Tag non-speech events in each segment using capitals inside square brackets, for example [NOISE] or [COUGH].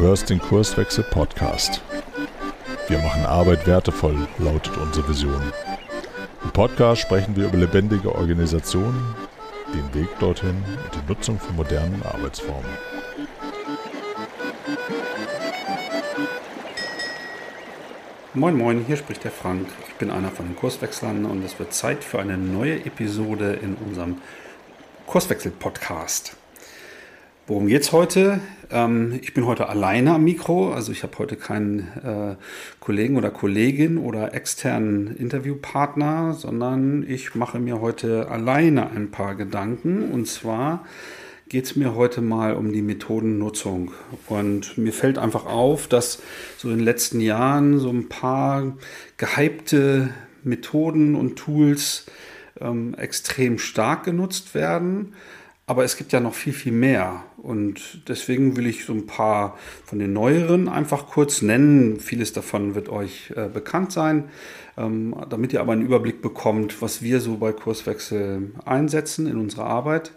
hörst den Kurswechsel Podcast. Wir machen Arbeit wertevoll, lautet unsere Vision. Im Podcast sprechen wir über lebendige Organisationen, den Weg dorthin und die Nutzung von modernen Arbeitsformen. Moin Moin, hier spricht der Frank. Ich bin einer von den Kurswechslern und es wird Zeit für eine neue Episode in unserem Kurswechsel-Podcast. Worum geht's heute? Ähm, ich bin heute alleine am Mikro, also ich habe heute keinen äh, Kollegen oder Kollegin oder externen Interviewpartner, sondern ich mache mir heute alleine ein paar Gedanken. Und zwar geht es mir heute mal um die Methodennutzung. Und mir fällt einfach auf, dass so in den letzten Jahren so ein paar gehypte Methoden und Tools ähm, extrem stark genutzt werden aber es gibt ja noch viel, viel mehr. Und deswegen will ich so ein paar von den neueren einfach kurz nennen. Vieles davon wird euch äh, bekannt sein, ähm, damit ihr aber einen Überblick bekommt, was wir so bei Kurswechsel einsetzen in unserer Arbeit.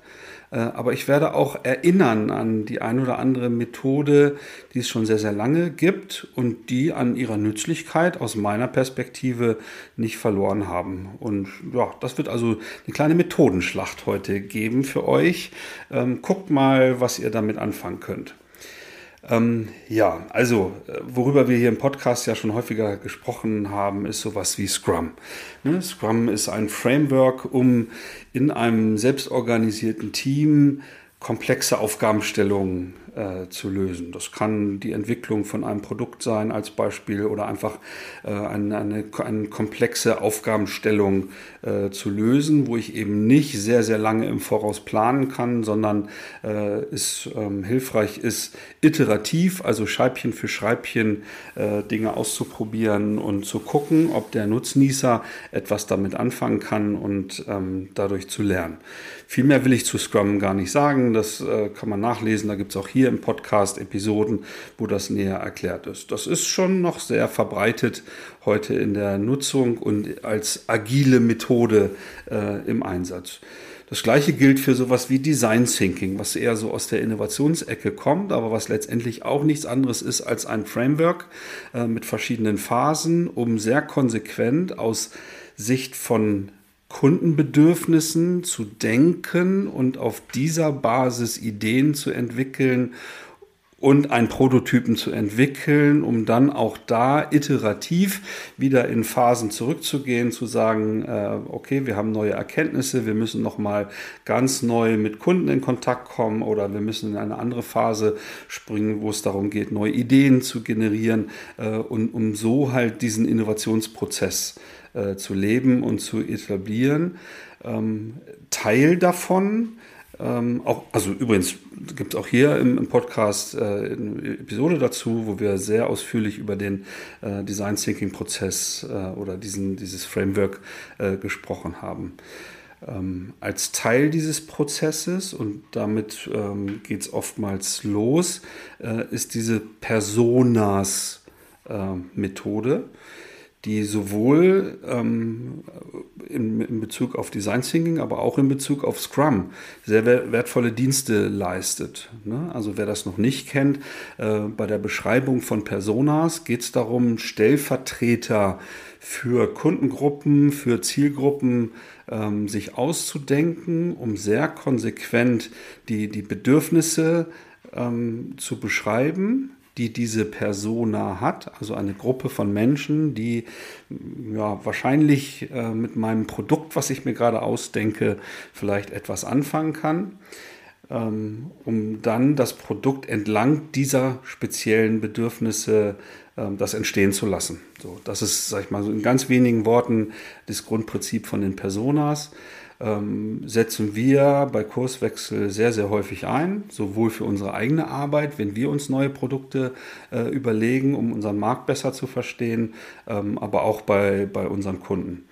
Äh, aber ich werde auch erinnern an die ein oder andere Methode, die es schon sehr, sehr lange gibt und die an ihrer Nützlichkeit aus meiner Perspektive nicht verloren haben. Und ja, das wird also eine kleine Methodenschlacht heute geben für euch. Ähm, guckt mal, was ihr damit anfangen könnt. Ähm, ja, also äh, worüber wir hier im Podcast ja schon häufiger gesprochen haben, ist sowas wie Scrum. Ne? Scrum ist ein Framework, um in einem selbstorganisierten Team komplexe Aufgabenstellungen äh, zu lösen. Das kann die Entwicklung von einem Produkt sein als Beispiel oder einfach äh, eine, eine, eine, komplexe Aufgabenstellung äh, zu lösen, wo ich eben nicht sehr, sehr lange im Voraus planen kann, sondern äh, es ähm, hilfreich ist, iterativ, also Scheibchen für Schreibchen äh, Dinge auszuprobieren und zu gucken, ob der Nutznießer etwas damit anfangen kann und ähm, dadurch zu lernen. Viel mehr will ich zu Scrum gar nicht sagen, das kann man nachlesen, da gibt es auch hier hier im Podcast Episoden, wo das näher erklärt ist. Das ist schon noch sehr verbreitet heute in der Nutzung und als agile Methode äh, im Einsatz. Das gleiche gilt für sowas wie Design Thinking, was eher so aus der Innovationsecke kommt, aber was letztendlich auch nichts anderes ist als ein Framework äh, mit verschiedenen Phasen, um sehr konsequent aus Sicht von Kundenbedürfnissen zu denken und auf dieser Basis Ideen zu entwickeln und einen Prototypen zu entwickeln, um dann auch da iterativ wieder in Phasen zurückzugehen, zu sagen, äh, okay, wir haben neue Erkenntnisse, wir müssen nochmal ganz neu mit Kunden in Kontakt kommen oder wir müssen in eine andere Phase springen, wo es darum geht, neue Ideen zu generieren äh, und um so halt diesen Innovationsprozess äh, zu leben und zu etablieren. Ähm, Teil davon, ähm, auch, also übrigens gibt es auch hier im, im Podcast äh, eine Episode dazu, wo wir sehr ausführlich über den äh, Design Thinking Prozess äh, oder diesen, dieses Framework äh, gesprochen haben. Ähm, als Teil dieses Prozesses, und damit ähm, geht es oftmals los, äh, ist diese Personas-Methode. Äh, die sowohl ähm, in, in, Bezug auf Design Thinking, aber auch in Bezug auf Scrum sehr wertvolle Dienste leistet. Ne? Also wer das noch nicht kennt, äh, bei der Beschreibung von Personas geht es darum, Stellvertreter für Kundengruppen, für Zielgruppen ähm, sich auszudenken, um sehr konsequent die, die Bedürfnisse ähm, zu beschreiben die diese Persona hat, also eine Gruppe von Menschen, die ja, wahrscheinlich äh, mit meinem Produkt, was ich mir gerade ausdenke, vielleicht etwas anfangen kann, ähm, um dann das Produkt entlang dieser speziellen Bedürfnisse ähm, das entstehen zu lassen. So, das ist, sag ich mal, so in ganz wenigen Worten das Grundprinzip von den Personas ähm, setzen wir bei Kurswechsel sehr, sehr häufig ein, sowohl für unsere eigene Arbeit, wenn wir uns neue Produkte äh, überlegen, um unseren Markt besser zu verstehen, ähm, aber auch bei, bei unseren Kunden.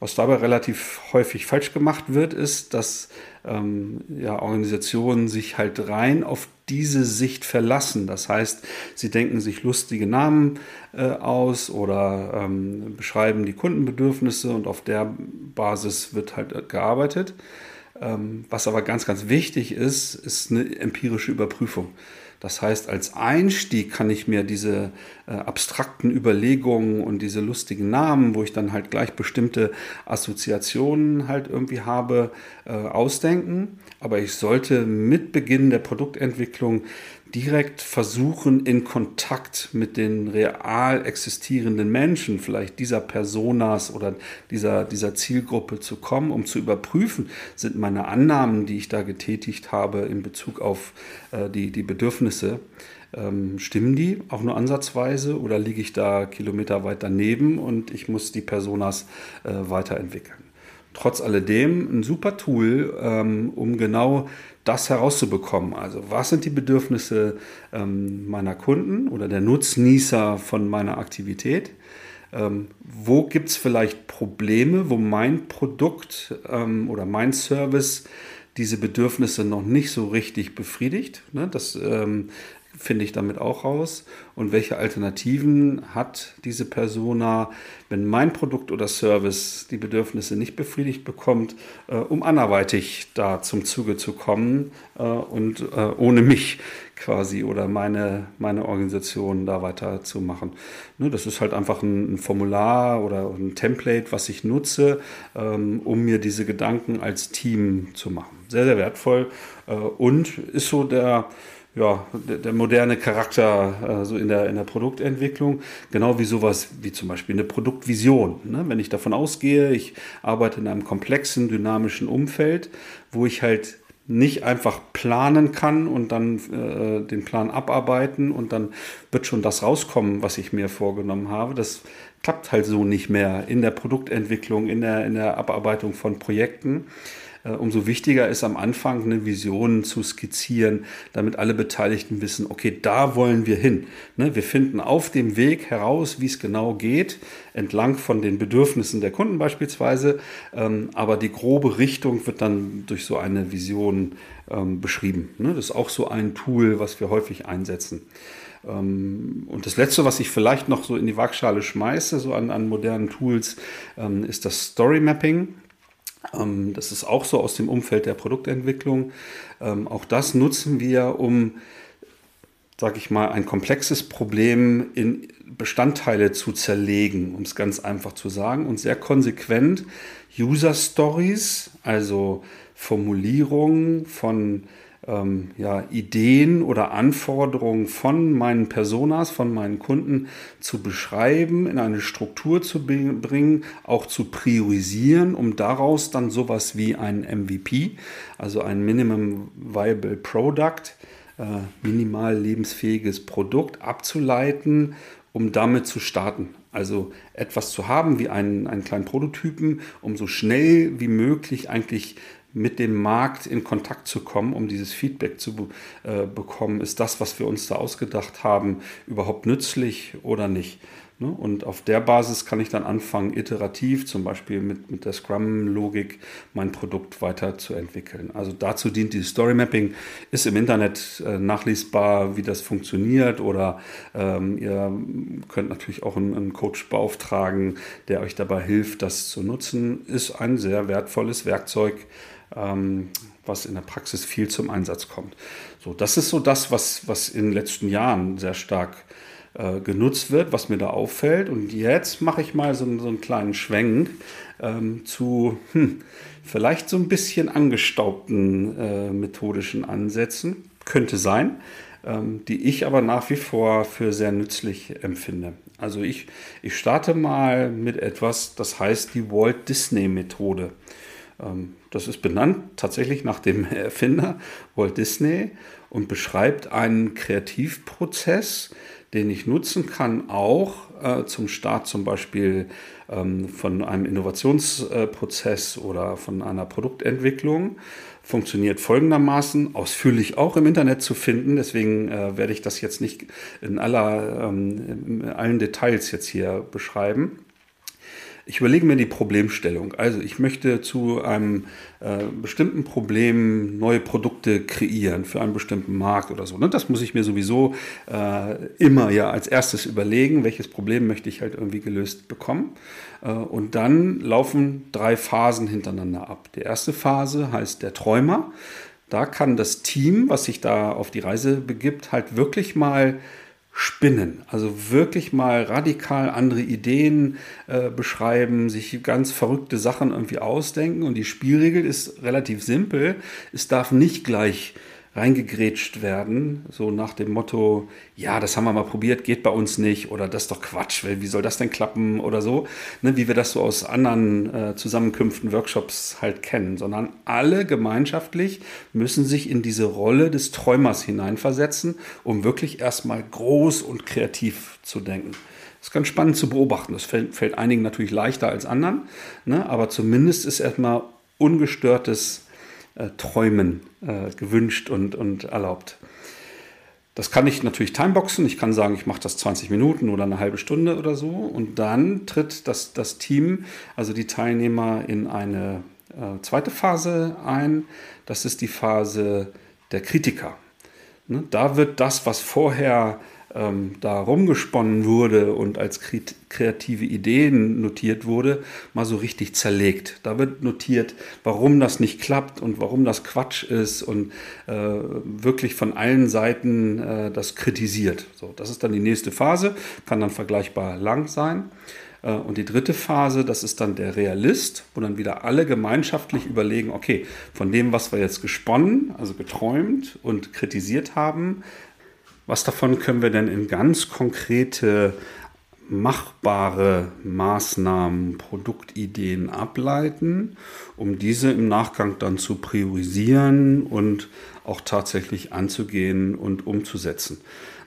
Was dabei relativ häufig falsch gemacht wird, ist, dass ähm, ja, Organisationen sich halt rein auf diese Sicht verlassen. Das heißt, sie denken sich lustige Namen äh, aus oder ähm, beschreiben die Kundenbedürfnisse und auf der Basis wird halt gearbeitet. Ähm, was aber ganz, ganz wichtig ist, ist eine empirische Überprüfung. Das heißt, als Einstieg kann ich mir diese äh, abstrakten Überlegungen und diese lustigen Namen, wo ich dann halt gleich bestimmte Assoziationen halt irgendwie habe, äh, ausdenken. Aber ich sollte mit Beginn der Produktentwicklung direkt versuchen, in Kontakt mit den real existierenden Menschen, vielleicht dieser Personas oder dieser, dieser Zielgruppe zu kommen, um zu überprüfen, sind meine Annahmen, die ich da getätigt habe in Bezug auf äh, die, die Bedürfnisse, ähm, stimmen die auch nur ansatzweise oder liege ich da Kilometer weit daneben und ich muss die Personas äh, weiterentwickeln? Trotz alledem ein super Tool, ähm, um genau das herauszubekommen. Also was sind die Bedürfnisse ähm, meiner Kunden oder der Nutznießer von meiner Aktivität? Ähm, wo gibt es vielleicht Probleme, wo mein Produkt ähm, oder mein Service diese Bedürfnisse noch nicht so richtig befriedigt? Ne? Das ähm, finde ich damit auch raus. Und welche Alternativen hat diese Persona, wenn mein Produkt oder Service die Bedürfnisse nicht befriedigt bekommt, äh, um anderweitig da zum Zuge zu kommen äh, und äh, ohne mich quasi oder meine, meine Organisation da weiterzumachen. Ne, das ist halt einfach ein, ein, Formular oder ein Template, was ich nutze, ähm, um mir diese Gedanken als Team zu machen. Sehr, sehr wertvoll äh, und ist so der ja, der, der, moderne Charakter äh, so in der, in der Produktentwicklung, genau wie sowas wie zum Beispiel eine Produktvision. Ne? Wenn ich davon ausgehe, ich arbeite in einem komplexen, dynamischen Umfeld, wo ich halt nicht einfach planen kann und dann äh, den Plan abarbeiten und dann wird schon das rauskommen, was ich mir vorgenommen habe. Das klappt halt so nicht mehr in der Produktentwicklung, in der, in der Abarbeitung von Projekten. Äh, umso wichtiger ist am Anfang eine Vision zu skizzieren, damit alle Beteiligten wissen, okay, da wollen wir hin. Ne, wir finden auf dem Weg heraus, wie es genau geht, entlang von den Bedürfnissen der Kunden beispielsweise, ähm, aber die grobe Richtung wird dann durch so eine Vision ähm, beschrieben. Ne, das ist auch so ein Tool, was wir häufig einsetzen. Ähm, und das Letzte, was ich vielleicht noch so in die Waagschale schmeiße, so an, an modernen Tools, ist das Story Mapping. Ähm, das ist auch so aus dem Umfeld der Produktentwicklung. Ähm, auch das nutzen wir, um, sage ich mal, ein komplexes Problem in Bestandteile zu zerlegen, um es ganz einfach zu sagen, und sehr konsequent User Stories, also Formulierungen von ähm, ja, Ideen oder Anforderungen von meinen Personas, von meinen Kunden zu beschreiben, in eine Struktur zu bringen, auch zu priorisieren, um daraus dann sowas wie ein MVP, also ein Minimum Viable Product, äh, minimal lebensfähiges Produkt abzuleiten, um damit zu starten. Also etwas zu haben wie einen, einen kleinen Prototypen, um so schnell wie möglich eigentlich mit dem Markt in Kontakt zu kommen, um dieses Feedback zu äh, bekommen, ist das, was wir uns da ausgedacht haben, überhaupt nützlich oder nicht. Ne? Und auf der Basis kann ich dann anfangen, iterativ, zum Beispiel mit, mit der Scrum-Logik, mein Produkt weiterzuentwickeln. Also dazu dient die Story Mapping, ist im Internet äh, nachlesbar, wie das funktioniert oder ähm, ihr könnt natürlich auch einen, einen Coach beauftragen, der euch dabei hilft, das zu nutzen. Ist ein sehr wertvolles Werkzeug, ähm, was in der Praxis viel zum Einsatz kommt. So, das ist so das, was, was in den letzten Jahren sehr stark äh, genutzt wird, was mir da auffällt. Und jetzt mache ich mal so, so einen kleinen Schwenk ähm, zu hm, vielleicht so ein bisschen angestaubten äh, methodischen Ansätzen. Könnte sein, ähm, die ich aber nach wie vor für sehr nützlich empfinde. Also ich, ich starte mal mit etwas, das heißt die Walt Disney Methode. Ähm, das ist benannt tatsächlich nach dem Erfinder Walt Disney und beschreibt einen Kreativprozess, den ich nutzen kann, auch äh, zum Start zum Beispiel ähm, von einem Innovationsprozess äh, oder von einer Produktentwicklung. Funktioniert folgendermaßen, ausführlich auch im Internet zu finden. Deswegen äh, werde ich das jetzt nicht in, aller, ähm, in allen Details jetzt hier beschreiben. Ich überlege mir die Problemstellung. Also ich möchte zu einem äh, bestimmten Problem neue Produkte kreieren für einen bestimmten Markt oder so. Ne? Das muss ich mir sowieso äh, immer ja als erstes überlegen, welches Problem möchte ich halt irgendwie gelöst bekommen. Äh, und dann laufen drei Phasen hintereinander ab. Die erste Phase heißt der Träumer. Da kann das Team, was sich da auf die Reise begibt, halt wirklich mal spinnen. Also wirklich mal radikal andere Ideen äh, beschreiben, sich ganz verrückte Sachen irgendwie ausdenken. Und die Spielregel ist relativ simpel. Es darf nicht gleich reingegrätscht werden, so nach dem Motto, ja, das haben wir mal probiert, geht bei uns nicht oder das ist doch Quatsch, wie soll das denn klappen oder so, ne, wie wir das so aus anderen äh, Zusammenkünften, Workshops halt kennen, sondern alle gemeinschaftlich müssen sich in diese Rolle des Träumers hineinversetzen, um wirklich erstmal groß und kreativ zu denken. Das ist ganz spannend zu beobachten. Das fällt, fällt einigen natürlich leichter als anderen, ne, aber zumindest ist erstmal ungestörtes äh, Träumen äh, gewünscht und, und erlaubt. Das kann ich natürlich timeboxen. Ich kann sagen, ich mache das 20 Minuten oder eine halbe Stunde oder so. Und dann tritt das, das Team, also die Teilnehmer, in eine äh, zweite Phase ein. Das ist die Phase der Kritiker. Ne? Da wird das, was vorher ähm, da rumgesponnen wurde und als kreative Ideen notiert wurde, mal so richtig zerlegt. Da wird notiert, warum das nicht klappt und warum das Quatsch ist und äh, wirklich von allen Seiten äh, das kritisiert. So, das ist dann die nächste Phase, kann dann vergleichbar lang sein. Äh, und die dritte Phase, das ist dann der Realist, wo dann wieder alle gemeinschaftlich überlegen, okay, von dem, was wir jetzt gesponnen, also geträumt und kritisiert haben, was davon können wir denn in ganz konkrete machbare Maßnahmen, Produktideen ableiten, um diese im Nachgang dann zu priorisieren und auch tatsächlich anzugehen und umzusetzen.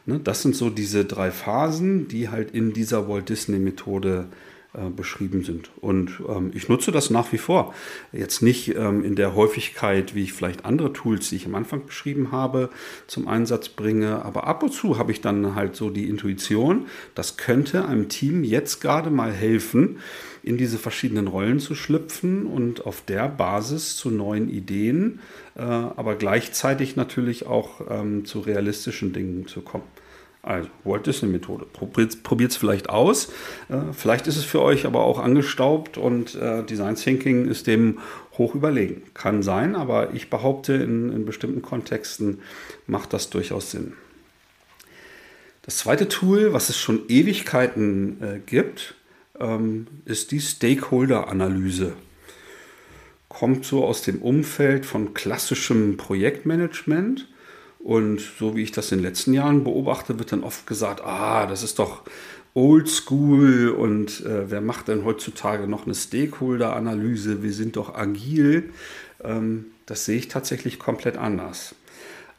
Ne, das sind so diese drei Phasen, die halt in dieser Walt Disney Methode äh, beschrieben sind. Und ähm, ich nutze das nach wie vor. Jetzt nicht ähm, in der Häufigkeit, wie ich vielleicht andere Tools, die ich am Anfang beschrieben habe, zum Einsatz bringe. Aber ab und zu habe ich dann halt so die Intuition, das könnte einem Team jetzt gerade mal helfen, in diese verschiedenen Rollen zu schlüpfen und auf der Basis zu neuen Ideen, äh, aber gleichzeitig natürlich auch ähm, zu realistischen Dingen zu kommen. Also Walt Disney Methode. Probiert es vielleicht aus. Äh, vielleicht ist es für euch aber auch angestaubt und äh, Design Thinking ist dem hoch überlegen. Kann sein, aber ich behaupte, in, in bestimmten Kontexten macht das durchaus Sinn. Das zweite Tool, was es schon Ewigkeiten äh, gibt, ähm, ist die Stakeholder-Analyse. Kommt so aus dem Umfeld von klassischem Projektmanagement und so wie ich das in den letzten Jahren beobachte, wird dann oft gesagt, ah, das ist doch oldschool und äh, wer macht denn heutzutage noch eine Stakeholder-Analyse? Wir sind doch agil. Ähm, das sehe ich tatsächlich komplett anders.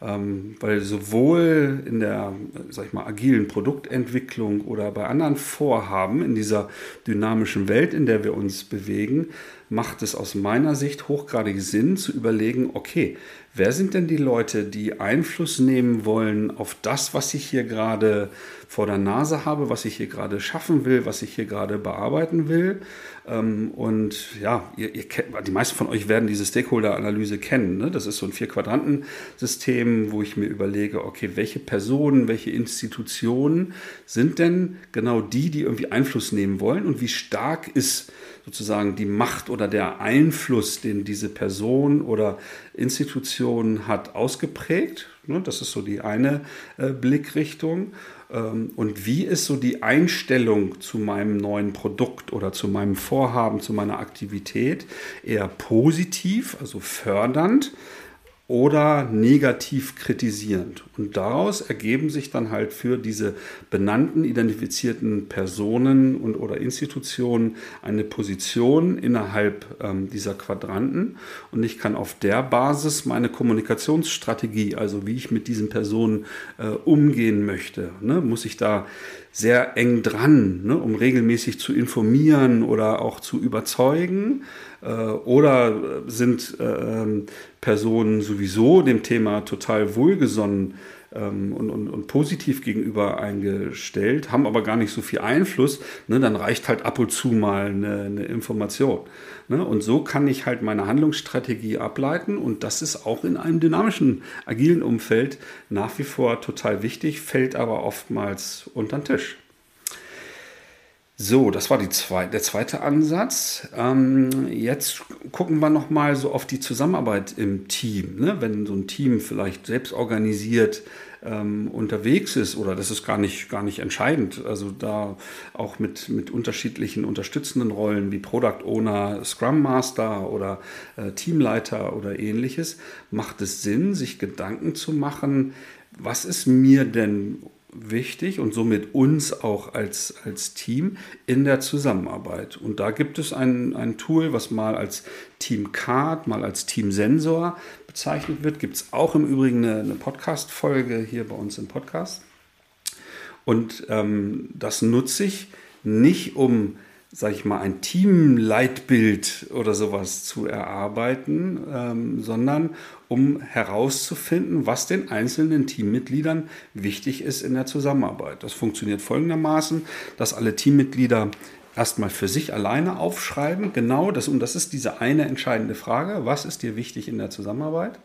Ähm, weil sowohl in der, sag ich mal, agilen Produktentwicklung oder bei anderen Vorhaben in dieser dynamischen Welt, in der wir uns bewegen, macht es aus meiner Sicht hochgradig Sinn zu überlegen, okay, wer sind denn die Leute, die Einfluss nehmen wollen auf das, was ich hier gerade vor der Nase habe, was ich hier gerade schaffen will, was ich hier gerade bearbeiten will. Ähm, und ja, ihr, ihr kennt, die meisten von euch werden diese Stakeholder-Analyse kennen. Ne? Das ist so ein Vier-Quadranten-System, wo ich mir überlege, okay, welche Personen, welche Institutionen sind denn genau die, die irgendwie Einfluss nehmen wollen und wie stark ist sozusagen die Macht oder der Einfluss, den diese Person oder Institution hat, ausgeprägt. Ne, das ist so die eine äh, Blickrichtung. Ähm, und wie ist so die Einstellung zu meinem neuen Produkt oder zu meinem Vorhaben, zu meiner Aktivität? Eher positiv, also fördernd, oder negativ kritisierend. Und daraus ergeben sich dann halt für diese benannten, identifizierten Personen und oder Institutionen eine Position innerhalb ähm, dieser Quadranten. Und ich kann auf der Basis meine Kommunikationsstrategie, also wie ich mit diesen Personen äh, umgehen möchte, ne, muss ich da sehr eng dran, ne, um regelmäßig zu informieren oder auch zu überzeugen? Äh, oder sind äh, ähm, Personen sowieso dem Thema total wohlgesonnen ähm, und, und, und, positiv gegenüber eingestellt, haben aber gar nicht so viel Einfluss? Ne, dann reicht halt ab und zu mal eine, eine Information. Ne? Und so kann ich halt meine Handlungsstrategie ableiten und das ist auch in einem dynamischen, agilen Umfeld nach wie vor total wichtig, fällt aber oftmals unter den Tisch. So, das war zwei, der zweite Ansatz. Ähm, jetzt gucken wir nochmal so auf die Zusammenarbeit im Team. Ne? Wenn so ein Team vielleicht selbst organisiert ähm, unterwegs ist oder das ist gar nicht, gar nicht entscheidend. Also da auch mit, mit unterschiedlichen unterstützenden Rollen wie Product Owner, Scrum Master oder äh, Teamleiter oder ähnliches, macht es Sinn, sich Gedanken zu machen, was ist mir denn wichtig und somit uns auch als, als Team in der Zusammenarbeit. Und da gibt es ein, ein Tool, was mal als Team Card, mal als Team Sensor bezeichnet wird. Gibt es auch im Übrigen eine, eine Podcast-Folge hier bei uns im Podcast. Und ähm, das nutze ich nicht, um sage ich mal, ein Teamleitbild oder sowas zu erarbeiten, ähm, sondern um herauszufinden, was den einzelnen Teammitgliedern wichtig ist in der Zusammenarbeit. Das funktioniert folgendermaßen, dass alle Teammitglieder erstmal für sich alleine aufschreiben, genau das, und das ist diese eine entscheidende Frage, was ist dir wichtig in der Zusammenarbeit?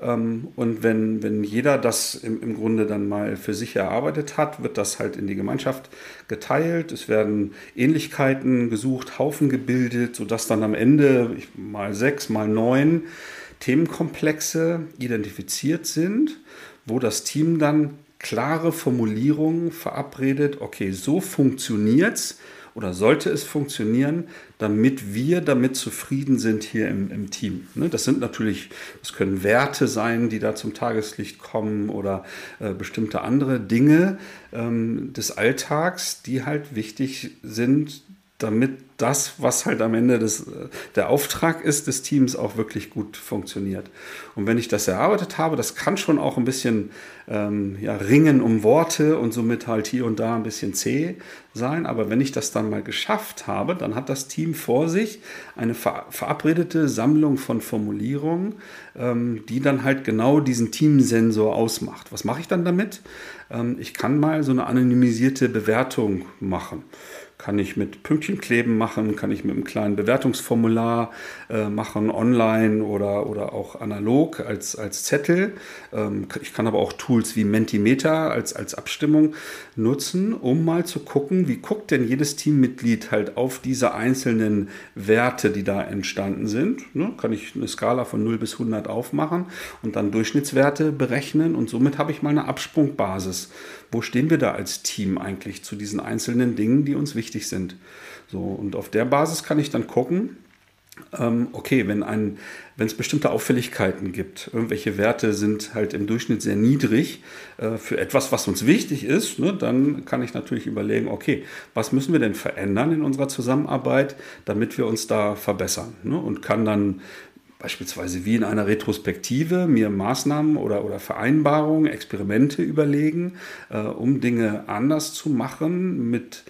Ähm, und wenn, wenn jeder das im, im Grunde dann mal für sich erarbeitet hat, wird das halt in die Gemeinschaft geteilt. Es werden Ähnlichkeiten gesucht, Haufen gebildet, sodass dann am Ende mal sechs, mal neun Themenkomplexe identifiziert sind, wo das Team dann klare Formulierungen verabredet, okay, so funktioniert es oder sollte es funktionieren, damit wir damit zufrieden sind hier im, im Team. Ne? Das sind natürlich, das können Werte sein, die da zum Tageslicht kommen oder äh, bestimmte andere Dinge ähm, des Alltags, die halt wichtig sind, damit das, was halt am Ende des, der Auftrag ist des Teams, auch wirklich gut funktioniert. Und wenn ich das erarbeitet habe, das kann schon auch ein bisschen ähm, ja, ringen um Worte und somit halt hier und da ein bisschen zäh sein. Aber wenn ich das dann mal geschafft habe, dann hat das Team vor sich eine verabredete Sammlung von Formulierungen, ähm, die dann halt genau diesen Teamsensor ausmacht. Was mache ich dann damit? Ähm, ich kann mal so eine anonymisierte Bewertung machen. Kann ich mit Pünktchenkleben machen, kann ich mit einem kleinen Bewertungsformular äh, machen, online oder, oder auch analog als, als Zettel. Ähm, ich kann aber auch Tools wie Mentimeter als, als Abstimmung nutzen, um mal zu gucken, wie guckt denn jedes Teammitglied halt auf diese einzelnen Werte, die da entstanden sind. Ne? Kann ich eine Skala von 0 bis 100 aufmachen und dann Durchschnittswerte berechnen und somit habe ich mal eine Absprungbasis. Wo stehen wir da als Team eigentlich zu diesen einzelnen Dingen, die uns wichtig sind? So, und auf der Basis kann ich dann gucken, ähm, okay, wenn ein, wenn es bestimmte Auffälligkeiten gibt, irgendwelche Werte sind halt im Durchschnitt sehr niedrig äh, für etwas, was uns wichtig ist, ne, dann kann ich natürlich überlegen, okay, was müssen wir denn verändern in unserer Zusammenarbeit, damit wir uns da verbessern ne, und kann dann beispielsweise wie in einer Retrospektive mir Maßnahmen oder, oder Vereinbarungen, Experimente überlegen, äh, um Dinge anders zu machen mit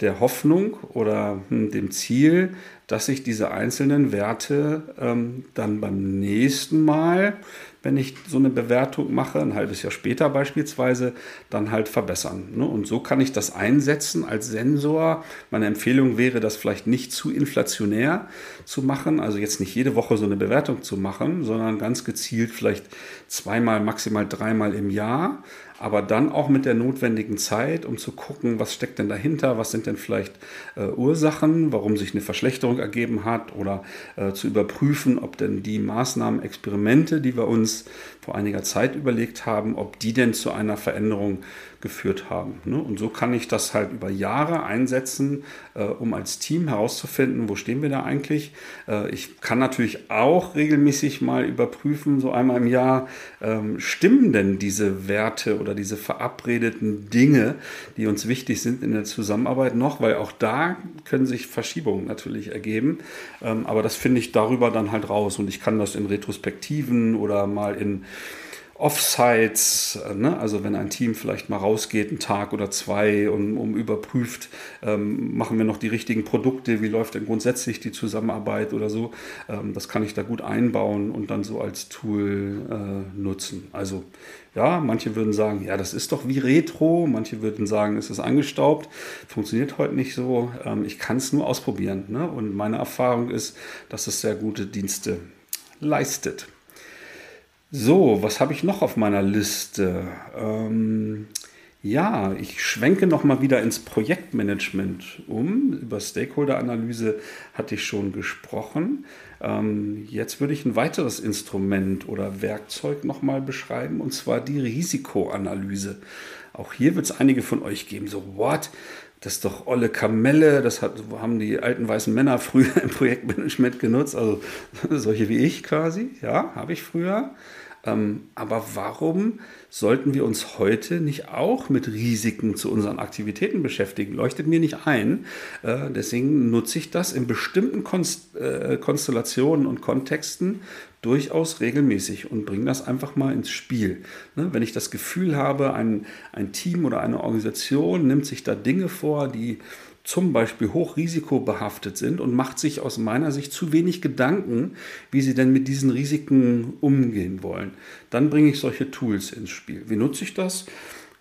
der Hoffnung oder hm, dem Ziel, dass ich diese einzelnen Werte ähm, dann beim nächsten Mal, wenn ich so eine Bewertung mache, ein halbes Jahr später beispielsweise, dann halt verbessern. Ne? Und so kann ich das einsetzen als Sensor. Meine Empfehlung wäre, das vielleicht nicht zu inflationär zu machen, also jetzt nicht jede Woche so eine Bewertung zu machen, sondern ganz gezielt vielleicht zweimal, maximal dreimal im Jahr aber dann auch mit der notwendigen Zeit, um zu gucken, was steckt denn dahinter, was sind denn vielleicht äh, Ursachen, warum sich eine Verschlechterung ergeben hat oder äh, zu überprüfen, ob denn die Maßnahmen, Experimente, die wir uns vor einiger Zeit überlegt haben, ob die denn zu einer Veränderung geführt haben. Ne? Und so kann ich das halt über Jahre einsetzen, äh, um als Team herauszufinden, wo stehen wir da eigentlich. Äh, ich kann natürlich auch regelmäßig mal überprüfen, so einmal im Jahr, ähm, stimmen denn diese Werte oder diese verabredeten Dinge, die uns wichtig sind in der Zusammenarbeit noch, weil auch da können sich Verschiebungen natürlich ergeben. Ähm, aber das finde ich darüber dann halt raus und ich kann das in Retrospektiven oder mal in Offsites, äh, ne? also wenn ein Team vielleicht mal rausgeht, einen Tag oder zwei, und um überprüft, ähm, machen wir noch die richtigen Produkte, wie läuft denn grundsätzlich die Zusammenarbeit oder so. Ähm, das kann ich da gut einbauen und dann so als Tool äh, nutzen. Also ja, manche würden sagen, ja, das ist doch wie Retro, manche würden sagen, es ist angestaubt, funktioniert heute nicht so. Ähm, ich kann es nur ausprobieren. Ne? Und meine Erfahrung ist, dass es sehr gute Dienste leistet. So, was habe ich noch auf meiner Liste? Ähm, Ja, ich schwenke nochmal wieder ins Projektmanagement um. Über Stakeholder-Analyse hatte ich schon gesprochen. Ähm, jetzt würde ich ein weiteres Instrument oder Werkzeug nochmal beschreiben, und zwar die Risikoanalyse. Auch hier wird es einige von euch geben, so, what? Das ist doch olle Kamelle, das hat, haben die alten weißen Männer früher [LAUGHS] im Projektmanagement genutzt, also [LAUGHS] solche wie ich quasi, ja, habe ich früher. Ähm, aber warum sollten wir uns heute nicht auch mit Risiken zu unseren Aktivitäten beschäftigen? Leuchtet mir nicht ein. Äh, deswegen nutze ich das in bestimmten äh, Konstellationen und Kontexten durchaus regelmäßig und bringe das einfach mal ins Spiel. Ne? Wenn ich das Gefühl habe, ein, ein Team oder eine Organisation nimmt sich da Dinge vor, die zum Beispiel hochrisikobehaftet sind und macht sich aus meiner Sicht zu wenig Gedanken, wie sie denn mit diesen Risiken umgehen wollen. Dann bringe ich solche Tools ins Spiel. Wie nutze ich das?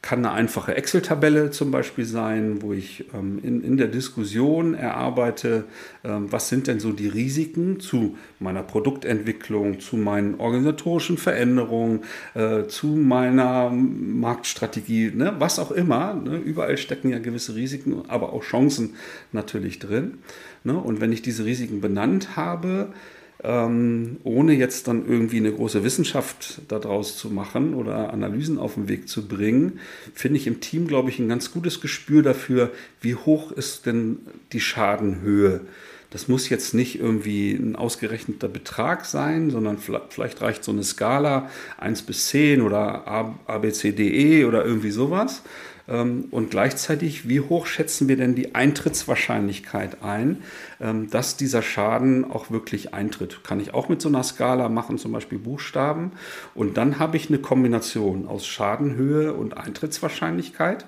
Kann eine einfache Excel-Tabelle zum Beispiel sein, wo ich ähm, in, in der Diskussion erarbeite, ähm, was sind denn so die Risiken zu meiner Produktentwicklung, zu meinen organisatorischen Veränderungen, äh, zu meiner Marktstrategie, ne? was auch immer. Ne? Überall stecken ja gewisse Risiken, aber auch Chancen natürlich drin. Ne? Und wenn ich diese Risiken benannt habe, ähm, ohne jetzt dann irgendwie eine große Wissenschaft daraus zu machen oder Analysen auf den Weg zu bringen, finde ich im Team, glaube ich, ein ganz gutes Gespür dafür, wie hoch ist denn die Schadenhöhe. Das muss jetzt nicht irgendwie ein ausgerechneter Betrag sein, sondern vielleicht reicht so eine Skala 1 bis 10 oder A, A B, C, D, E oder irgendwie sowas. Ähm, und gleichzeitig, wie hoch schätzen wir denn die Eintrittswahrscheinlichkeit ein, ähm, dass dieser Schaden auch wirklich eintritt? Kann ich auch mit so einer Skala machen, zum Beispiel Buchstaben. Und dann habe ich eine Kombination aus Schadenhöhe und Eintrittswahrscheinlichkeit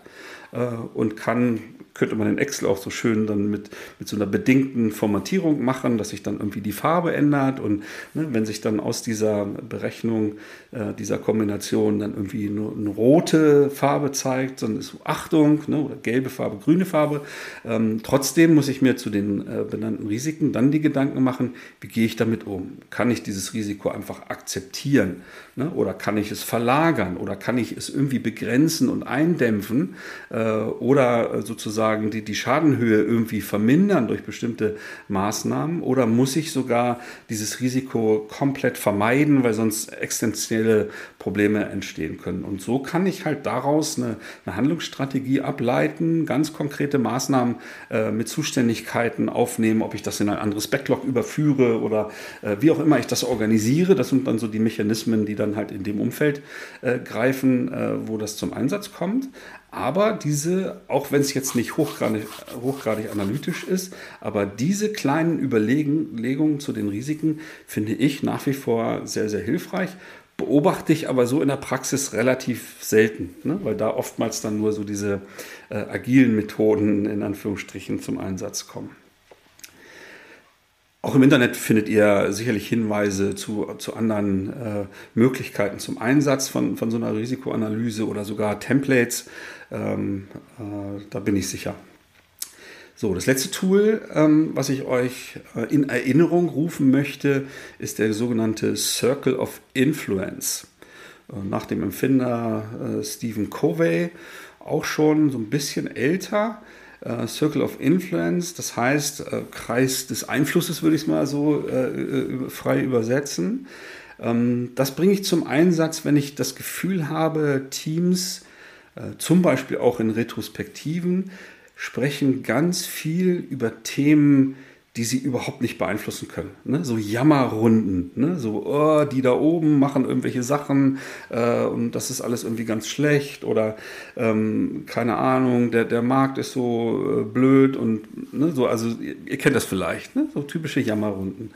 äh, und kann könnte man in Excel auch so schön dann mit, mit so einer bedingten Formatierung machen, dass sich dann irgendwie die Farbe ändert und ne, wenn sich dann aus dieser Berechnung äh, dieser Kombination dann irgendwie nur eine rote Farbe zeigt, dann ist Achtung, ne, oder gelbe Farbe, grüne Farbe. Ähm, trotzdem muss ich mir zu den äh, benannten Risiken dann die Gedanken machen, wie gehe ich damit um? Kann ich dieses Risiko einfach akzeptieren? Ne? Oder kann ich es verlagern? Oder kann ich es irgendwie begrenzen und eindämpfen? Äh, oder sozusagen sozusagen die, die Schadenhöhe irgendwie vermindern durch bestimmte Maßnahmen oder muss ich sogar dieses Risiko komplett vermeiden, weil sonst existenzielle Probleme entstehen können. Und so kann ich halt daraus eine, eine Handlungsstrategie ableiten, ganz konkrete Maßnahmen äh, mit Zuständigkeiten aufnehmen, ob ich das in ein anderes Backlog überführe oder äh, wie auch immer ich das organisiere. Das sind dann so die Mechanismen, die dann halt in dem Umfeld äh, greifen, äh, wo das zum Einsatz kommt. Aber diese, auch wenn es jetzt nicht hochgradig, hochgradig analytisch ist, aber diese kleinen Überlegungen zu den Risiken finde ich nach wie vor sehr, sehr hilfreich. Beobachte ich aber so in der Praxis relativ selten, ne? weil da oftmals dann nur so diese äh, agilen Methoden in Anführungsstrichen zum Einsatz kommen. Auch im Internet findet ihr sicherlich Hinweise zu, zu anderen äh, Möglichkeiten zum Einsatz von, von so einer Risikoanalyse oder sogar Templates. Ähm, äh, da bin ich sicher. So, das letzte Tool, ähm, was ich euch äh, in Erinnerung rufen möchte, ist der sogenannte Circle of Influence. Äh, nach dem Empfinder äh, Stephen Covey, auch schon so ein bisschen älter äh, Circle of Influence, das heißt äh, Kreis des Einflusses, würde ich es mal so äh, äh, frei übersetzen. Ähm, das bringe ich zum Einsatz, wenn ich das Gefühl habe, Teams, äh, zum Beispiel auch in Retrospektiven, sprechen ganz viel über Themen, die sie überhaupt nicht beeinflussen können. Ne? So Jammerrunden, ne? so oh, die da oben machen irgendwelche Sachen äh, und das ist alles irgendwie ganz schlecht oder ähm, keine Ahnung, der, der Markt ist so äh, blöd und ne? so, also ihr, ihr, kennt das vielleicht, ne? so typische Jammerrunden.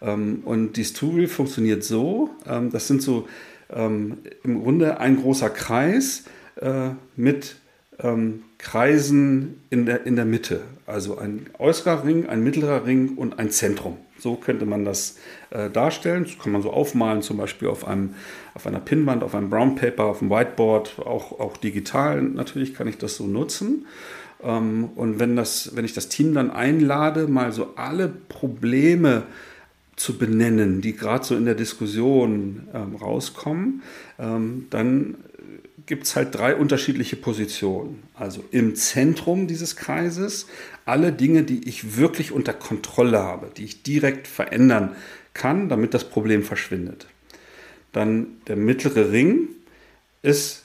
Ähm, und dieses Tool funktioniert so, ähm, das sind so ähm, im Grunde ein großer Kreis äh, mit ähm, Kreisen in der, in der Mitte. Also ein äußerer Ring, ein mittlerer Ring und ein Zentrum. So könnte man das äh, darstellen. Das kann man so aufmalen, zum Beispiel auf, einem, auf einer Pinnwand, auf einem Brown Paper, auf einem Whiteboard, auch, auch digital natürlich kann ich das so nutzen. Ähm, und wenn, das, wenn ich das Team dann einlade, mal so alle Probleme zu benennen, die gerade so in der Diskussion ähm, rauskommen, ähm, dann gibt es halt drei unterschiedliche Positionen. Also im Zentrum dieses Kreises alle Dinge, die ich wirklich unter Kontrolle habe, die ich direkt verändern kann, damit das Problem verschwindet. Dann der mittlere Ring ist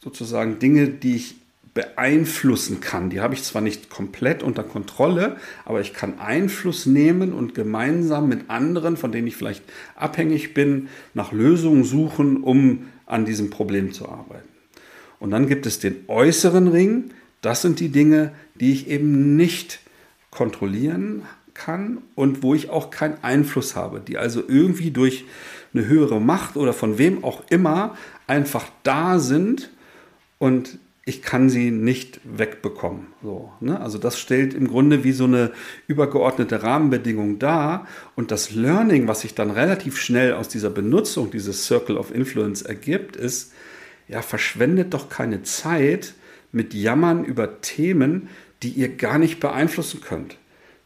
sozusagen Dinge, die ich beeinflussen kann. Die habe ich zwar nicht komplett unter Kontrolle, aber ich kann Einfluss nehmen und gemeinsam mit anderen, von denen ich vielleicht abhängig bin, nach Lösungen suchen, um an diesem Problem zu arbeiten. Und dann gibt es den äußeren Ring. Das sind die Dinge, die ich eben nicht kontrollieren kann und wo ich auch keinen Einfluss habe, die also irgendwie durch eine höhere Macht oder von wem auch immer einfach da sind und ich kann sie nicht wegbekommen. So, ne? Also das stellt im Grunde wie so eine übergeordnete Rahmenbedingung dar. Und das Learning, was sich dann relativ schnell aus dieser Benutzung dieses Circle of Influence ergibt, ist, ja, verschwendet doch keine Zeit mit Jammern über Themen, die ihr gar nicht beeinflussen könnt.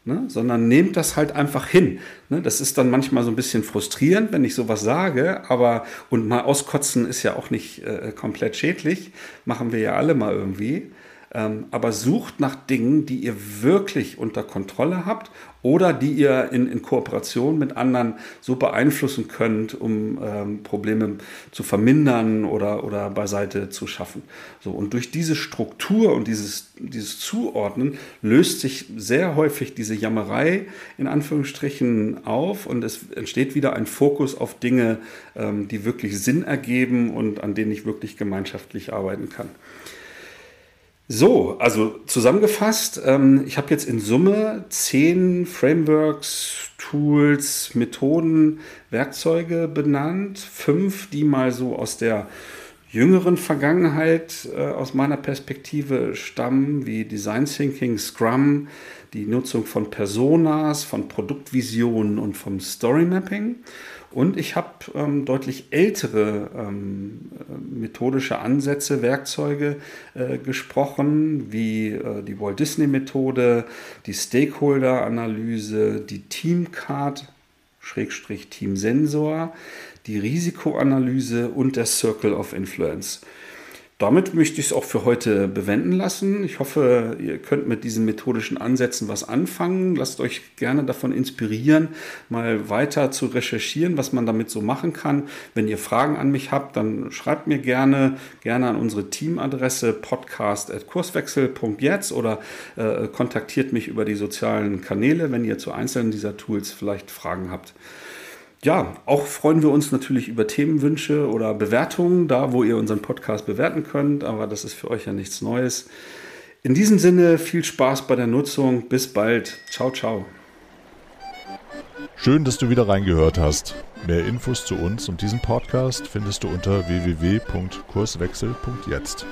Ne? sondern nehmt das halt einfach hin. Ne? Das ist dann manchmal so ein bisschen frustrierend, wenn ich sowas sage, aber und mal auskotzen ist ja auch nicht äh, komplett schädlich, machen wir ja alle mal irgendwie. Ähm, aber sucht nach Dingen, die ihr wirklich unter Kontrolle habt oder die ihr in, in Kooperation mit anderen so beeinflussen könnt, um ähm, Probleme zu vermindern oder, oder beiseite zu schaffen. So, und durch diese Struktur und dieses, dieses Zuordnen löst sich sehr häufig diese Jammerei in Anführungsstrichen auf und es entsteht wieder ein Fokus auf Dinge, ähm, die wirklich Sinn ergeben und an denen ich wirklich gemeinschaftlich arbeiten kann. So, also zusammengefasst, ähm, ich habe jetzt in Summe zehn Frameworks, Tools, Methoden, Werkzeuge benannt. Fünf, die mal so aus der jüngeren Vergangenheit äh, aus meiner Perspektive stammen, wie Design Thinking, Scrum, die Nutzung von Personas, von Produktvisionen und vom Story Mapping. Und ich habe ähm, deutlich ältere ähm, methodische Ansätze, Werkzeuge äh, gesprochen, wie äh, die Walt Disney Methode, die Stakeholder-Analyse, die Teamcard, Schrägstrich Team Sensor, die Risikoanalyse und der Circle of Influence damit möchte ich es auch für heute bewenden lassen. Ich hoffe, ihr könnt mit diesen methodischen Ansätzen was anfangen. Lasst euch gerne davon inspirieren, mal weiter zu recherchieren, was man damit so machen kann. Wenn ihr Fragen an mich habt, dann schreibt mir gerne, gerne an unsere Teamadresse podcast.kurswechsel.jetzt oder äh, kontaktiert mich über die sozialen Kanäle, wenn ihr zu einzelnen dieser Tools vielleicht Fragen habt ja, auch freuen wir uns natürlich über Themenwünsche oder Bewertungen, da wo ihr unseren Podcast bewerten könnt, aber das ist für euch ja nichts Neues. In diesem Sinne viel Spaß bei der Nutzung. Bis bald. Ciao, ciao. Schön, dass du wieder reingehört hast. Mehr Infos zu uns und diesem Podcast findest du unter www.kurswechsel.jetzt.